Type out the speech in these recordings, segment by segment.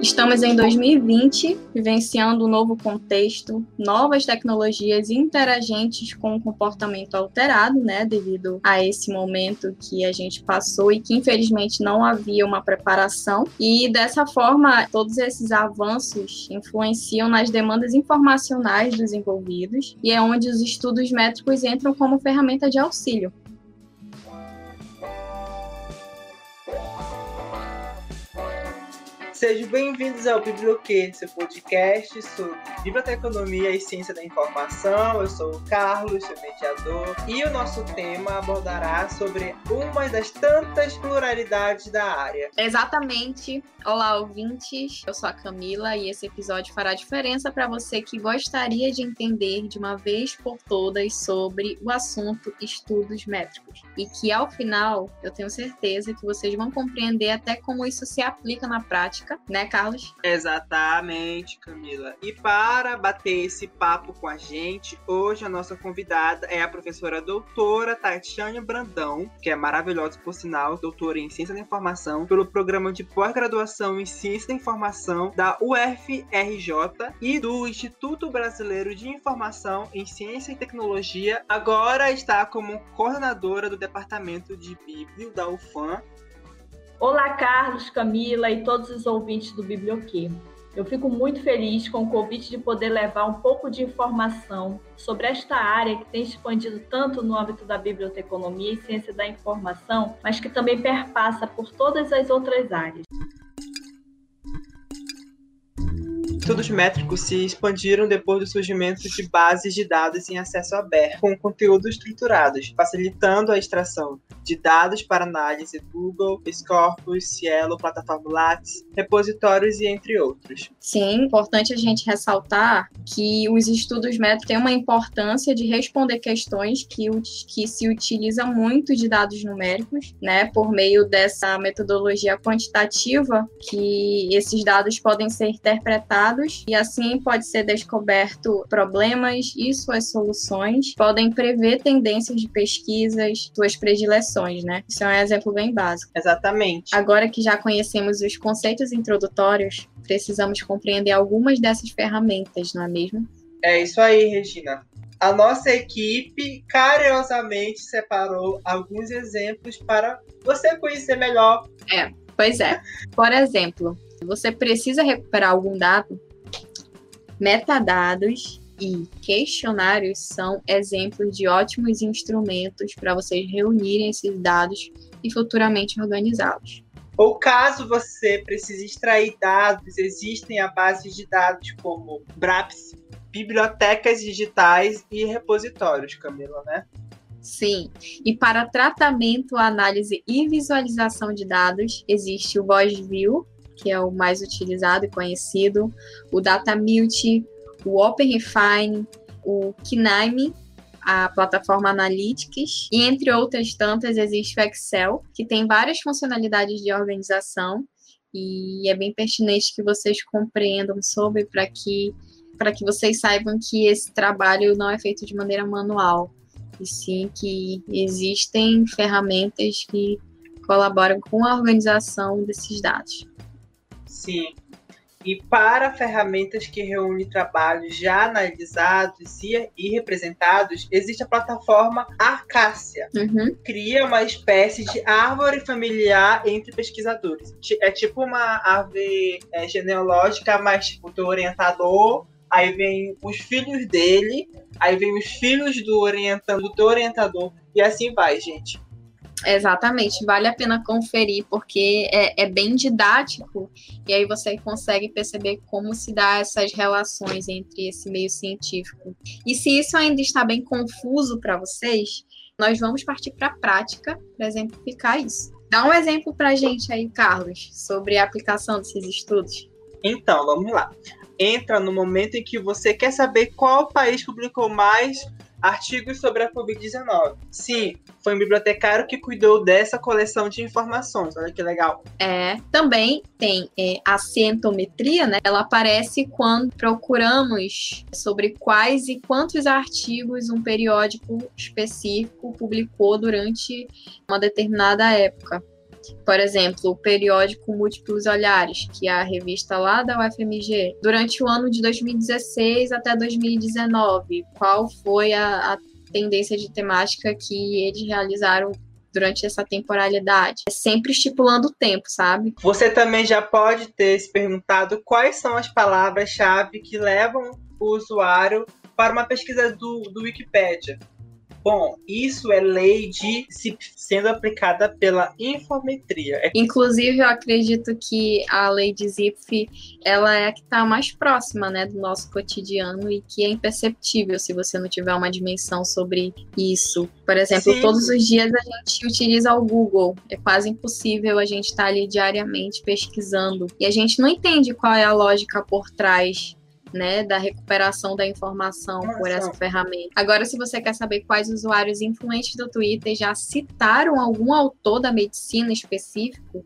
Estamos em 2020, vivenciando um novo contexto, novas tecnologias interagentes com o comportamento alterado, né, devido a esse momento que a gente passou e que infelizmente não havia uma preparação. E dessa forma, todos esses avanços influenciam nas demandas informacionais dos envolvidos e é onde os estudos métricos entram como ferramenta de auxílio. Sejam bem-vindos ao Biblioquê, seu podcast sobre biblioteconomia e ciência da informação. Eu sou o Carlos, seu mediador, e o nosso tema abordará sobre uma das tantas pluralidades da área. Exatamente. Olá, ouvintes. Eu sou a Camila e esse episódio fará diferença para você que gostaria de entender de uma vez por todas sobre o assunto estudos métricos. E que ao final, eu tenho certeza que vocês vão compreender até como isso se aplica na prática né, Carlos? Exatamente, Camila. E para bater esse papo com a gente, hoje a nossa convidada é a professora doutora Tatiane Brandão, que é maravilhosa por sinal, doutora em Ciência da Informação, pelo programa de pós-graduação em Ciência da Informação da UFRJ e do Instituto Brasileiro de Informação em Ciência e Tecnologia. Agora está como coordenadora do Departamento de Bíblio da UFAM Olá, Carlos, Camila e todos os ouvintes do Biblioquê. Eu fico muito feliz com o convite de poder levar um pouco de informação sobre esta área que tem expandido tanto no âmbito da biblioteconomia e ciência da informação, mas que também perpassa por todas as outras áreas. Estudos métricos se expandiram depois do surgimento de bases de dados em acesso aberto, com conteúdos estruturados, facilitando a extração de dados para análise Google, Scopus, Cielo, plataforma Lattes, repositórios e entre outros. Sim, importante a gente ressaltar que os estudos métricos têm uma importância de responder questões que, que se utiliza muito de dados numéricos, né, por meio dessa metodologia quantitativa, que esses dados podem ser interpretados dados e assim pode ser descoberto problemas e suas soluções, podem prever tendências de pesquisas, suas predileções, né? Isso é um exemplo bem básico. Exatamente. Agora que já conhecemos os conceitos introdutórios, precisamos compreender algumas dessas ferramentas, não é mesmo? É isso aí, Regina. A nossa equipe carinhosamente separou alguns exemplos para você conhecer melhor. É, pois é. Por exemplo, você precisa recuperar algum dado, metadados e questionários são exemplos de ótimos instrumentos para vocês reunirem esses dados e futuramente organizá-los. Ou caso você precise extrair dados, existem a base de dados como BRAPS, bibliotecas digitais e repositórios, Camila, né? Sim. E para tratamento, análise e visualização de dados, existe o VoiceView, que é o mais utilizado e conhecido, o DataMute, o OpenRefine, o Kinaime, a plataforma Analytics, e entre outras tantas existe o Excel, que tem várias funcionalidades de organização e é bem pertinente que vocês compreendam sobre para que para que vocês saibam que esse trabalho não é feito de maneira manual, e sim que existem ferramentas que colaboram com a organização desses dados. Sim. E para ferramentas que reúnem trabalhos já analisados e, representados, existe a plataforma Arcácia. Uhum. Cria uma espécie de árvore familiar entre pesquisadores. É tipo uma árvore é, genealógica, mas tipo, do orientador, aí vem os filhos dele, aí vem os filhos do orientador, do teu orientador, e assim vai, gente. Exatamente, vale a pena conferir, porque é, é, bem didático, e aí você consegue perceber como se dá essas relações entre esse meio científico. E se isso ainda está bem confuso para vocês, nós vamos partir para a prática para exemplificar isso. Dá um exemplo para a gente aí, Carlos, sobre a aplicação desses estudos. Então, vamos lá. Entra no momento em que você quer saber qual país publicou mais artigos sobre a Covid-19. Sim, foi um bibliotecário que cuidou dessa coleção de informações. Olha que legal. É, também tem é, a cientometria, né? Ela aparece quando procuramos sobre quais e quantos artigos um periódico específico publicou durante uma determinada época. Por exemplo, o periódico Múltiplos Olhares, que é a revista lá da UFMG, durante o ano de 2016 até 2019, qual foi a, a tendência de temática que eles realizaram durante essa temporalidade. É sempre estipulando o tempo, sabe? Você também já pode ter se perguntado quais são as palavras-chave que levam o usuário para uma pesquisa do, do Wikipedia. Bom, isso é lei de sendo aplicada pela infometria. É Inclusive, eu acredito que a lei de ZIP ela é a que está mais próxima né, do nosso cotidiano e que é imperceptível se você não tiver uma dimensão sobre isso. Por exemplo, Sim. todos os dias a gente utiliza o Google. É quase impossível a gente estar tá ali diariamente pesquisando. E a gente não entende qual é a lógica por trás né, da recuperação da informação Nossa. por essa ferramenta. Agora, se você quer saber quais usuários influentes do Twitter já citaram algum autor da medicina específico,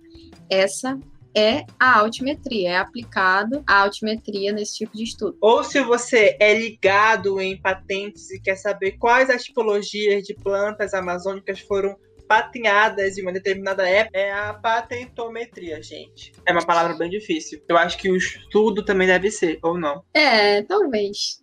essa é a altimetria, é aplicado a altimetria nesse tipo de estudo. Ou se você é ligado em patentes e quer saber quais as tipologias de plantas amazônicas foram patenhadas em uma determinada época é a patentometria, gente. É uma palavra bem difícil. Eu acho que o estudo também deve ser, ou não? É, talvez.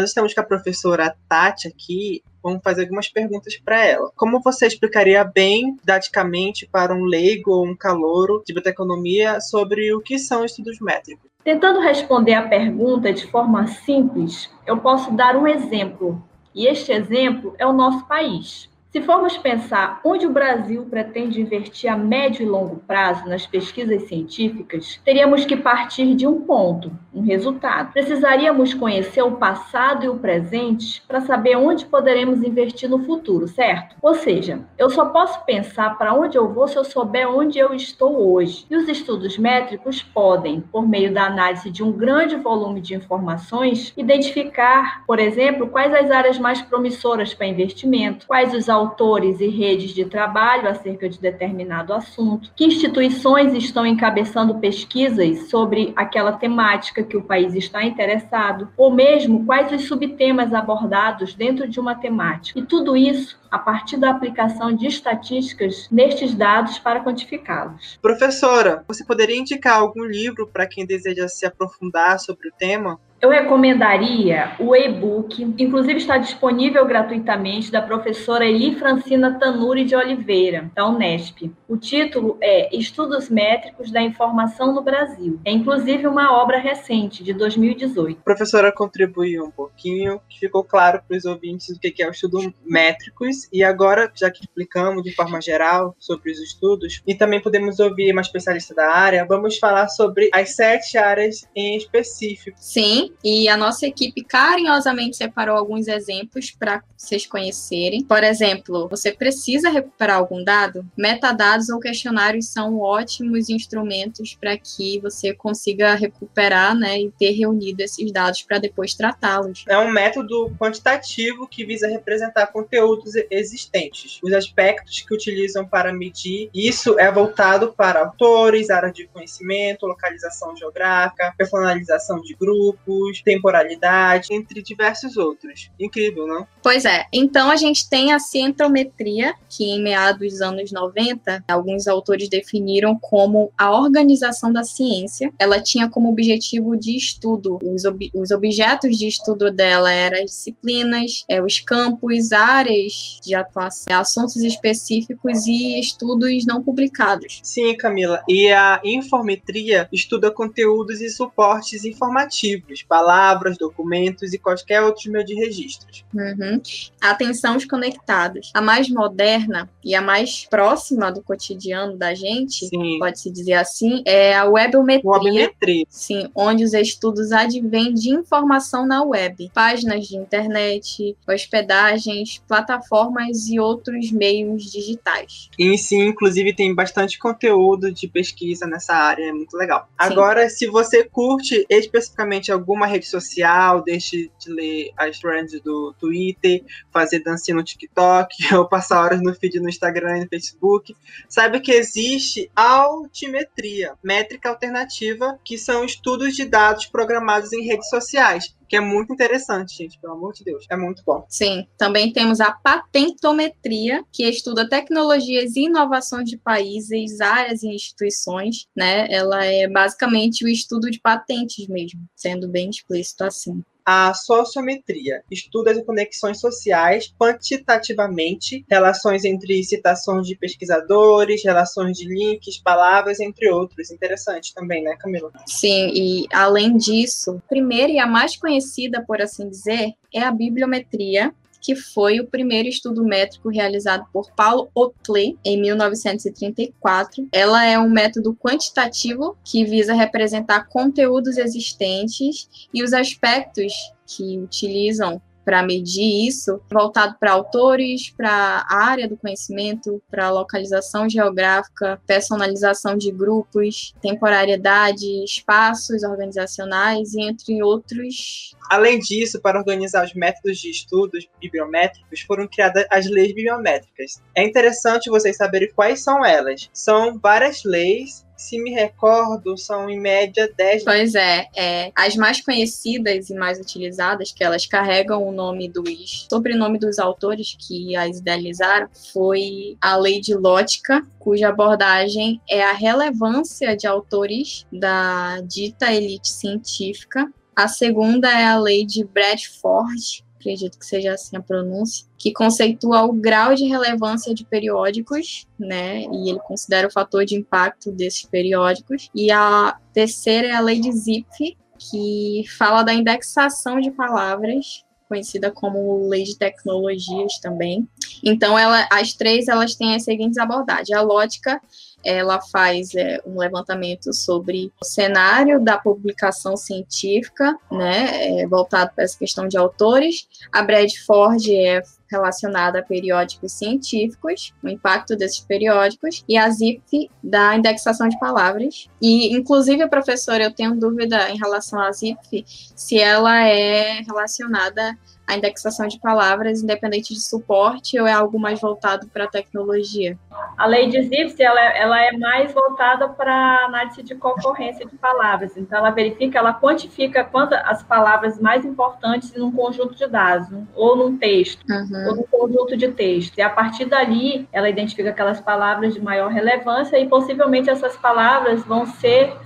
Nós estamos com a professora Tati aqui. Vamos fazer algumas perguntas para ela. Como você explicaria bem, didaticamente, para um leigo ou um calouro de bioteconomia sobre o que são estudos métricos? Tentando responder a pergunta de forma simples, eu posso dar um exemplo. E este exemplo é o nosso país. Se formos pensar onde o Brasil pretende investir a médio e longo prazo nas pesquisas científicas, teríamos que partir de um ponto, um resultado. Precisaríamos conhecer o passado e o presente para saber onde poderemos investir no futuro, certo? Ou seja, eu só posso pensar para onde eu vou se eu souber onde eu estou hoje. E os estudos métricos podem, por meio da análise de um grande volume de informações, identificar, por exemplo, quais as áreas mais promissoras para investimento, quais os autores e redes de trabalho acerca de determinado assunto, que instituições estão encabeçando pesquisas sobre aquela temática que o país está interessado, ou mesmo quais os subtemas abordados dentro de uma temática. E tudo isso a partir da aplicação de estatísticas nestes dados para quantificá-los. Professora, você poderia indicar algum livro para quem deseja se aprofundar sobre o tema? Eu recomendaria o e-book, inclusive está disponível gratuitamente, da professora Eli Francina Tanuri de Oliveira, da Unesp. O título é Estudos Métricos da Informação no Brasil. É inclusive uma obra recente, de 2018. A professora contribuiu um pouquinho, que ficou claro para os ouvintes o que é o estudo métricos, e agora, já que explicamos de forma geral sobre os estudos, e também podemos ouvir uma especialista da área, vamos falar sobre as sete áreas em específico. Sim, e a nossa equipe carinhosamente separou alguns exemplos para vocês conhecerem. Por exemplo, você precisa recuperar algum dado? Metadados ou questionários são ótimos instrumentos para que você consiga recuperar né, e ter reunido esses dados para depois tratá-los. É um método quantitativo que visa representar conteúdos existentes. Os aspectos que utilizam para medir isso é voltado para autores, áreas de conhecimento, localização geográfica, personalização de grupos temporalidade, entre diversos outros. Incrível, não? Pois é. Então a gente tem a cientometria, que em meados dos anos 90, alguns autores definiram como a organização da ciência. Ela tinha como objetivo de estudo. Os, ob os objetos de estudo dela eram as disciplinas, é, os campos, áreas de atuação, assuntos específicos e estudos não publicados. Sim, Camila. E a informetria estuda conteúdos e suportes informativos palavras, documentos e qualquer outro meio de registros. Uhum. Atenção os conectados. A mais moderna e a mais próxima do cotidiano da gente, pode-se dizer assim, é a webometria. Webmetria. Sim, onde os estudos advêm de informação na web. Páginas de internet, hospedagens, plataformas e outros meios digitais. E sim, inclusive tem bastante conteúdo de pesquisa nessa área, é muito legal. Sim. Agora, se você curte especificamente alguma alguma rede social, deixe de ler as trends do Twitter, fazer dancinha no TikTok, ou passar horas no feed no Instagram e no Facebook, saiba que existe altimetria, métrica alternativa, que são estudos de dados programados em redes sociais que é muito interessante, gente, pelo amor de Deus. É muito bom. Sim, também temos a patentometria, que estuda tecnologias e inovações de países, áreas e instituições, né? Ela é basicamente o estudo de patentes mesmo, sendo bem explícito assim a sociometria, estuda as conexões sociais quantitativamente, relações entre citações de pesquisadores, relações de links, palavras, entre outros. Interessante também, né, Camila? Sim, e além disso, a primeira e a mais conhecida, por assim dizer, é a bibliometria, que foi o primeiro estudo métrico realizado por Paulo Otley em 1934. Ela é um método quantitativo que visa representar conteúdos existentes e os aspectos que utilizam para medir isso, voltado para autores, para a área do conhecimento, para localização geográfica, personalização de grupos, temporariedade, espaços organizacionais entre outros. Além disso, para organizar os métodos de estudos bibliométricos, foram criadas as leis bibliométricas. É interessante vocês saberem quais são elas. São várias leis se me recordo, são em média 10. Pois é, é, as mais conhecidas e mais utilizadas, que elas carregam o nome dos sobrenome dos autores que as idealizaram, foi a Lei de Lótica, cuja abordagem é a relevância de autores da dita elite científica. A segunda é a Lei de Bradford, acredito que seja assim a pronúncia, que conceitua o grau de relevância de periódicos, né? E ele considera o fator de impacto desses periódicos. E a terceira é a lei de Zipf, que fala da indexação de palavras conhecida como lei de tecnologias também. Então, ela, as três elas têm as seguintes abordagens. A lógica ela faz é, um levantamento sobre o cenário da publicação científica, né, é, voltado para essa questão de autores. A Bradford é relacionada a periódicos científicos, o impacto desses periódicos, e a ZIP da indexação de palavras. E, inclusive, professora, eu tenho dúvida em relação à ZIP, se ela é relacionada a indexação de palavras, independente de suporte, ou é algo mais voltado para a tecnologia? A lei de Zipf, ela, ela é mais voltada para análise de concorrência de palavras. Então, ela verifica, ela quantifica quantas as palavras mais importantes num conjunto de dados, ou num texto, uhum. ou num conjunto de texto. E a partir dali, ela identifica aquelas palavras de maior relevância e possivelmente essas palavras vão ser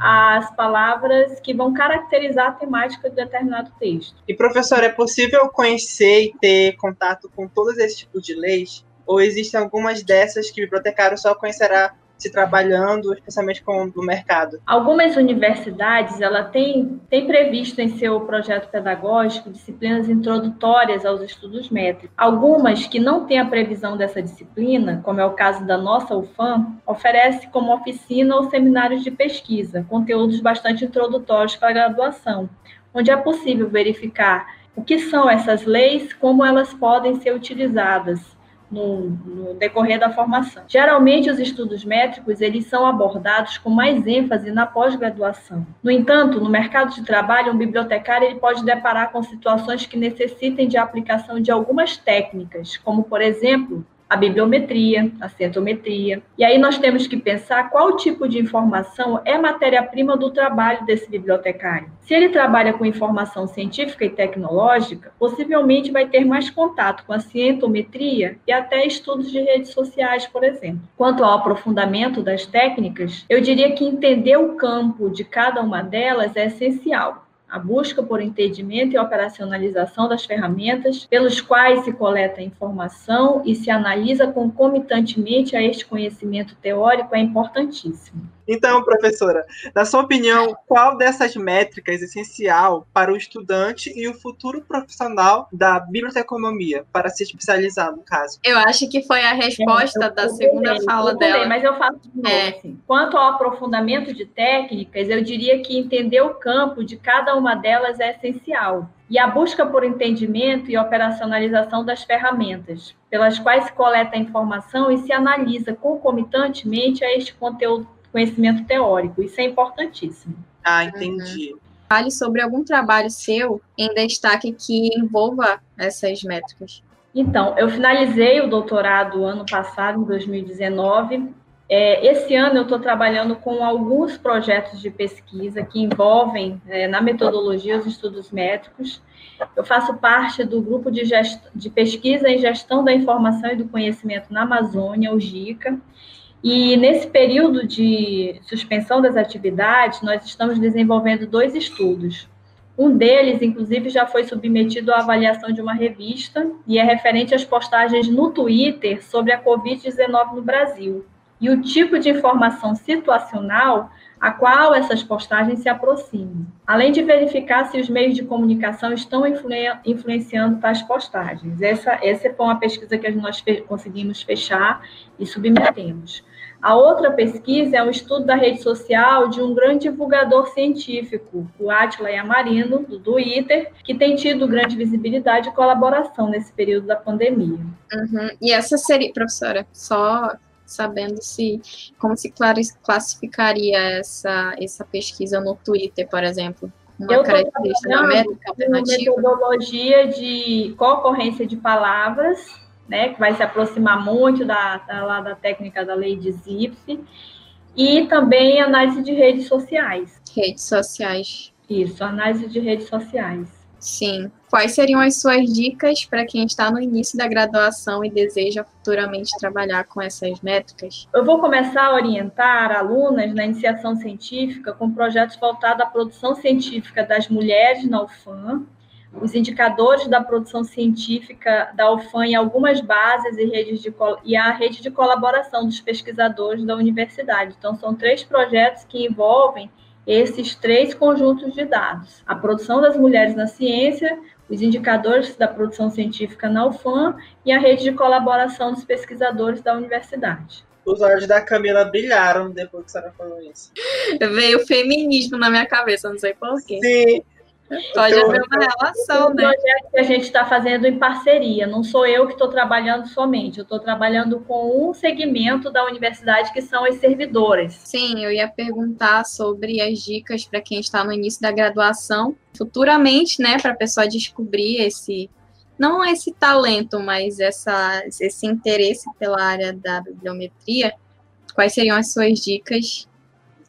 as palavras que vão caracterizar a temática de determinado texto. E, professor, é possível conhecer e ter contato com todos esses tipos de leis? Ou existem algumas dessas que o bibliotecário só conhecerá se trabalhando, especialmente com o mercado? Algumas universidades ela tem, tem previsto em seu projeto pedagógico disciplinas introdutórias aos estudos métricos. Algumas que não têm a previsão dessa disciplina, como é o caso da nossa UFAM, oferece como oficina ou seminários de pesquisa, conteúdos bastante introdutórios para a graduação, onde é possível verificar o que são essas leis, como elas podem ser utilizadas no, no, decorrer da formação. Geralmente, os estudos métricos eles são abordados com mais ênfase na pós-graduação. No entanto, no mercado de trabalho, um bibliotecário ele pode deparar com situações que necessitem de aplicação de algumas técnicas, como, por exemplo, a bibliometria, a centometria. E aí nós temos que pensar qual tipo de informação é matéria-prima do trabalho desse bibliotecário. Se ele trabalha com informação científica e tecnológica, possivelmente vai ter mais contato com a cientometria e até estudos de redes sociais, por exemplo. Quanto ao aprofundamento das técnicas, eu diria que entender o campo de cada uma delas é essencial a busca por entendimento e operacionalização das ferramentas pelos quais se coleta informação e se analisa concomitantemente a este conhecimento teórico é importantíssimo. Então, professora, na sua opinião, qual dessas métricas é essencial para o estudante e o futuro profissional da biblioteconomia, para se especializar, no caso? Eu acho que foi a resposta é, da segunda fala pulei, dela. Mas eu faço de novo, é. assim. Quanto ao aprofundamento de técnicas, eu diria que entender o campo de cada uma delas é essencial e a busca por entendimento e operacionalização das ferramentas, pelas quais se coleta a informação e se analisa concomitantemente a este conteúdo conhecimento teórico. Isso é importantíssimo. Ah, entendi. Uhum. Fale sobre algum trabalho seu em destaque que envolva essas métricas. Então, eu finalizei o doutorado ano passado, em 2019, É, esse ano eu estou trabalhando com alguns projetos de pesquisa que envolvem é, na metodologia os estudos métricos. Eu faço parte do grupo de, gest... de pesquisa e gestão da informação e do conhecimento na Amazônia, o GICA, e nesse período de suspensão das atividades, nós estamos desenvolvendo dois estudos. Um deles, inclusive, já foi submetido à avaliação de uma revista e é referente às postagens no Twitter sobre a Covid-19 no Brasil e o tipo de informação situacional a qual essas postagens se aproximam, além de verificar se os meios de comunicação estão influenciando tais postagens. Essa, essa foi uma pesquisa que nós conseguimos fechar e submetemos. A outra pesquisa é um estudo da rede social de um grande divulgador científico, o Atila Yamarino, do Twitter, que tem tido grande visibilidade e colaboração nesse período da pandemia. Uhum. E essa seria, professora, só sabendo se como se classificaria essa, essa pesquisa no Twitter, por exemplo? Uma Eu característica da métrica alternativa? metodologia de concorrência de palavras né, que vai se aproximar muito da, da, da técnica da lei de Zipf, e também análise de redes sociais. Redes sociais. Isso, análise de redes sociais. Sim. Quais seriam as suas dicas para quem está no início da graduação e deseja futuramente trabalhar com essas métricas? Eu vou começar a orientar alunas na iniciação científica com projetos voltados à produção científica das mulheres na UFAM, os indicadores da produção científica da UFAM em algumas bases e, redes de, e a rede de colaboração dos pesquisadores da universidade. Então, são três projetos que envolvem esses três conjuntos de dados: a produção das mulheres na ciência, os indicadores da produção científica na UFAM e a rede de colaboração dos pesquisadores da universidade. Os olhos da Camila brilharam depois que a senhora falou isso. Veio o feminismo na minha cabeça, não sei porquê. Sim, Pode então, haver uma relação, é um né? projeto que a gente está fazendo em parceria. Não sou eu que estou trabalhando somente, eu estou trabalhando com um segmento da universidade que são as servidoras. Sim, eu ia perguntar sobre as dicas para quem está no início da graduação, futuramente, né, para a pessoa descobrir esse não esse talento, mas essa, esse interesse pela área da bibliometria. Quais seriam as suas dicas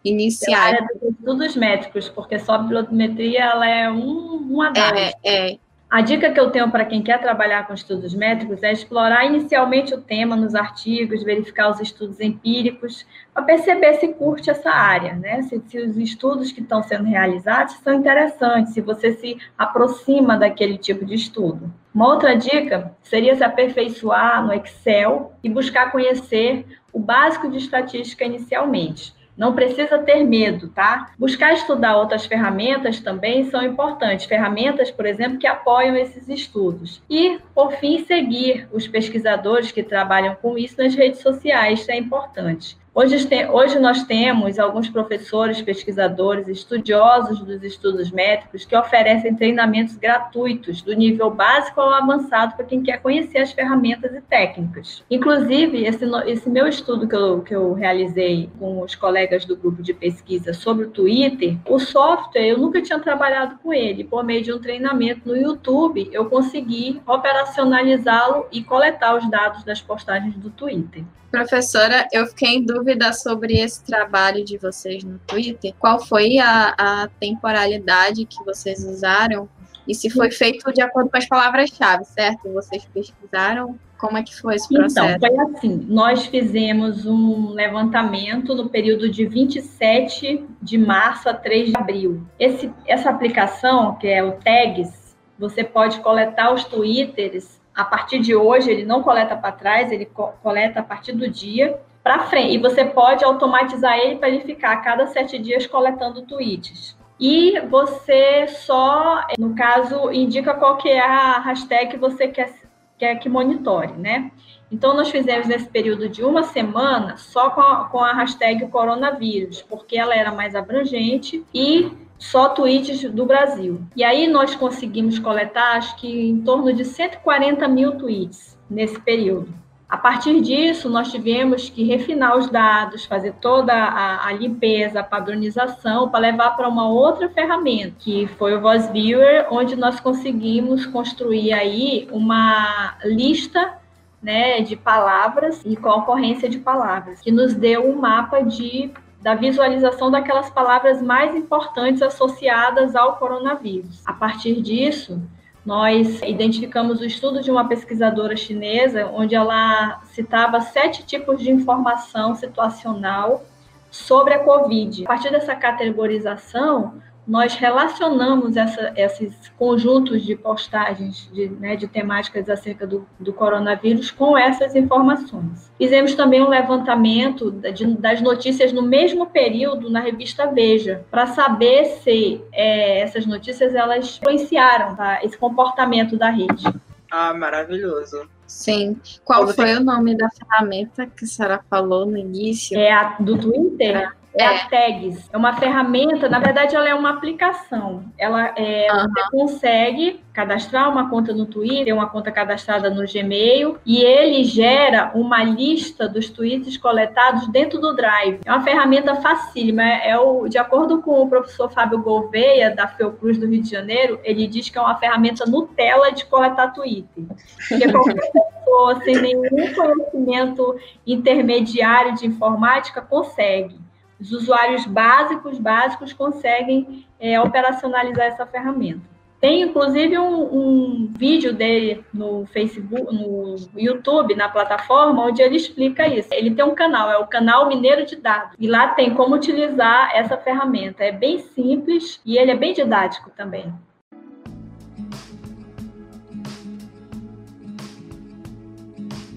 iniciais. área dos estudos médicos, porque só a bibliometria ela é um, uma das. É, é. A dica que eu tenho para quem quer trabalhar com estudos médicos é explorar inicialmente o tema nos artigos, verificar os estudos empíricos, para perceber se curte essa área, né? Se, se, os estudos que estão sendo realizados são interessantes, se você se aproxima daquele tipo de estudo. Uma outra dica seria se aperfeiçoar no Excel e buscar conhecer o básico de estatística inicialmente. Não precisa ter medo, tá? Buscar estudar outras ferramentas também são importantes. Ferramentas, por exemplo, que apoiam esses estudos. E, por fim, seguir os pesquisadores que trabalham com isso nas redes sociais, é importante. Hoje, hoje nós temos alguns professores, pesquisadores, estudiosos dos estudos métricos que oferecem treinamentos gratuitos do nível básico ao avançado para quem quer conhecer as ferramentas e técnicas. Inclusive, esse, esse meu estudo que eu, que eu realizei com os colegas do grupo de pesquisa sobre o Twitter, o software eu nunca tinha trabalhado com ele. Por meio de um treinamento no YouTube, eu consegui operacionalizá-lo e coletar os dados das postagens do Twitter. Professora, eu fiquei em dúvida sobre esse trabalho de vocês no Twitter. Qual foi a, a temporalidade que vocês usaram? E se foi feito de acordo com as palavras-chave, certo? Vocês pesquisaram? Como é que foi esse então, processo? Então, foi assim: nós fizemos um levantamento no período de 27 de março a 3 de abril. Esse, essa aplicação, que é o Tags, você pode coletar os twitters a partir de hoje, ele não coleta para trás, ele co coleta a partir do dia para frente. E você pode automatizar ele para ele ficar a cada sete dias coletando tweets. E você só, no caso, indica qual que é a hashtag que você quer, quer que monitore, né? Então, nós fizemos nesse período de uma semana só com a, com a hashtag coronavírus, porque ela era mais abrangente e só tweets do Brasil. E aí nós conseguimos coletar, acho que em torno de 140 mil tweets nesse período. A partir disso, nós tivemos que refinar os dados, fazer toda a, a limpeza, a padronização, para levar para uma outra ferramenta, que foi o Voice Viewer, onde nós conseguimos construir aí uma lista né, de palavras e com a ocorrência de palavras, que nos deu um mapa de da visualização daquelas palavras mais importantes associadas ao coronavírus. A partir disso, nós identificamos o estudo de uma pesquisadora chinesa, onde ela citava sete tipos de informação situacional sobre a Covid. A partir dessa categorização, nós relacionamos essa, esses conjuntos de postagens de, né, de temáticas acerca do, do, coronavírus com essas informações. Fizemos também um levantamento de, das notícias no mesmo período na revista Veja, para saber se é, essas notícias elas influenciaram tá, esse comportamento da rede. Ah, maravilhoso. Sim. Qual Como foi o nome da ferramenta que a senhora falou no início? É a do Twitter. É é, a Tags. É uma ferramenta, na verdade, ela é uma aplicação. Ela é, uhum. você consegue cadastrar uma conta no Twitter, uma conta cadastrada no Gmail, e ele gera uma lista dos tweets coletados dentro do Drive. É uma ferramenta facílima. É, é o, de acordo com o professor Fábio Gouveia, da Fiocruz do Rio de Janeiro, ele diz que é uma ferramenta Nutella de coletar Twitter. Porque qualquer pessoa sem nenhum conhecimento intermediário de informática consegue. Os usuários básicos, básicos, conseguem é, operacionalizar essa ferramenta. Tem inclusive um, um, vídeo dele no Facebook, no YouTube, na plataforma, onde ele explica isso. Ele tem um canal, é o canal Mineiro de Dados. E lá tem como utilizar essa ferramenta. É bem simples e ele é bem didático também.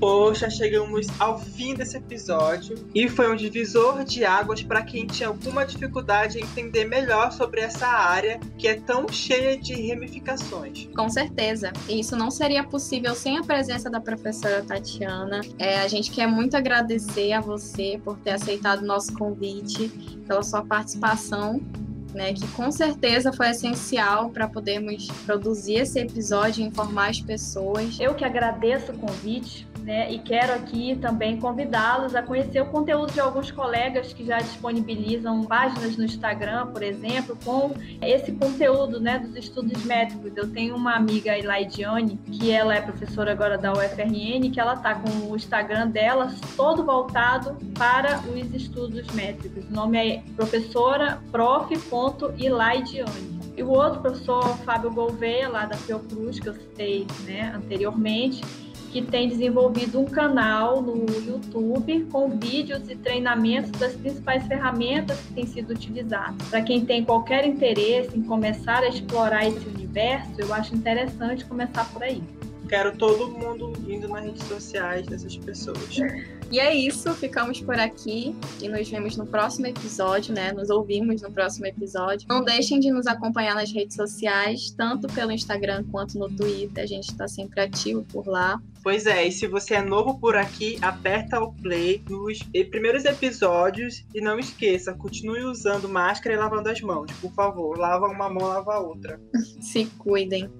Poxa, chegamos ao fim desse episódio e foi um divisor de águas para quem tinha alguma dificuldade em entender melhor sobre essa área que é tão cheia de ramificações. Com certeza. E isso não seria possível sem a presença da professora Tatiana. É, a gente quer muito agradecer a você por ter aceitado o nosso convite, pela sua participação né, que com certeza foi essencial para podermos produzir esse episódio e informar as pessoas. Eu que agradeço o convite, né? E quero aqui também convidá-los a conhecer o conteúdo de alguns colegas que já disponibilizam páginas no Instagram, por exemplo, com esse conteúdo, né, dos estudos médicos. Eu tenho uma amiga, Elaidiane, que ela é professora agora da UFRN, que ela tá com o Instagram dela todo voltado para os estudos médicos. O nome é professora prof.ilaidiane. E o outro professor, Fábio Gouveia, lá da Fiocruz, que eu citei né, anteriormente, que tem desenvolvido um canal no YouTube com vídeos e treinamentos das principais ferramentas que têm sido utilizadas. Para quem tem qualquer interesse em começar a explorar esse universo, eu acho interessante começar por aí. Quero todo mundo indo nas redes sociais dessas pessoas. E é isso, ficamos por aqui e nos vemos no próximo episódio, né? Nos ouvimos no próximo episódio. Não deixem de nos acompanhar nas redes sociais, tanto pelo Instagram quanto no Twitter. A gente está sempre ativo por lá. Pois é, e se você é novo por aqui, aperta o play nos primeiros episódios e não esqueça, continue usando máscara e lavando as mãos, por favor. Lava uma mão, lava a outra. Se cuidem.